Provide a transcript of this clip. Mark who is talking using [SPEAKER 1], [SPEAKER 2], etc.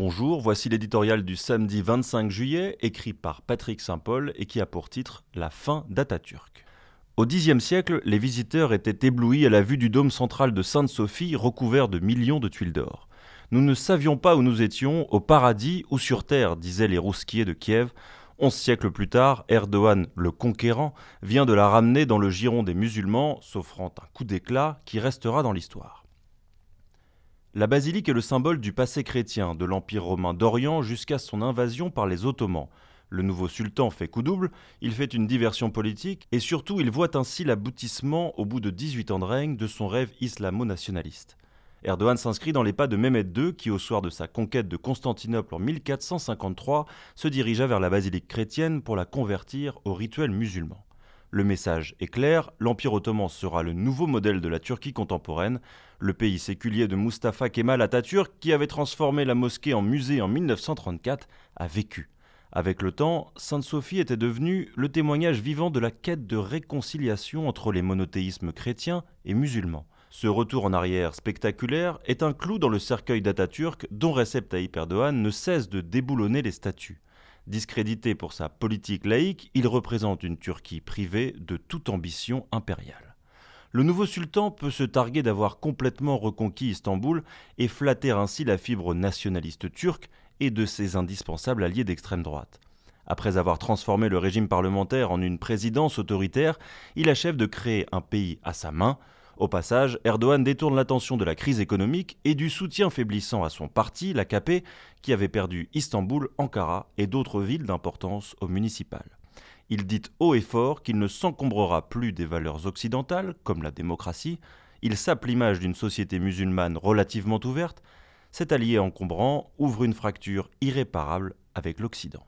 [SPEAKER 1] Bonjour, voici l'éditorial du samedi 25 juillet, écrit par Patrick Saint-Paul et qui a pour titre La fin d'Atatürk. Au Xe siècle, les visiteurs étaient éblouis à la vue du dôme central de Sainte-Sophie recouvert de millions de tuiles d'or. Nous ne savions pas où nous étions, au paradis ou sur terre, disaient les rousquiers de Kiev. Onze siècles plus tard, Erdogan, le conquérant, vient de la ramener dans le giron des musulmans, s'offrant un coup d'éclat qui restera dans l'histoire. La basilique est le symbole du passé chrétien de l'Empire romain d'Orient jusqu'à son invasion par les Ottomans. Le nouveau sultan fait coup double, il fait une diversion politique et surtout il voit ainsi l'aboutissement, au bout de 18 ans de règne, de son rêve islamo-nationaliste. Erdogan s'inscrit dans les pas de Mehmet II qui, au soir de sa conquête de Constantinople en 1453, se dirigea vers la basilique chrétienne pour la convertir au rituel musulman. Le message est clair, l'Empire ottoman sera le nouveau modèle de la Turquie contemporaine, le pays séculier de Mustafa Kemal Atatürk, qui avait transformé la mosquée en musée en 1934, a vécu. Avec le temps, Sainte-Sophie était devenue le témoignage vivant de la quête de réconciliation entre les monothéismes chrétiens et musulmans. Ce retour en arrière spectaculaire est un clou dans le cercueil d'Atatürk dont Recep Tayyip Erdogan ne cesse de déboulonner les statues. Discrédité pour sa politique laïque, il représente une Turquie privée de toute ambition impériale. Le nouveau sultan peut se targuer d'avoir complètement reconquis Istanbul et flatter ainsi la fibre nationaliste turque et de ses indispensables alliés d'extrême droite. Après avoir transformé le régime parlementaire en une présidence autoritaire, il achève de créer un pays à sa main, au passage, Erdogan détourne l'attention de la crise économique et du soutien faiblissant à son parti, l'AKP, qui avait perdu Istanbul, Ankara et d'autres villes d'importance au municipal. Il dit haut et fort qu'il ne s'encombrera plus des valeurs occidentales, comme la démocratie. Il sape l'image d'une société musulmane relativement ouverte. Cet allié encombrant ouvre une fracture irréparable avec l'Occident.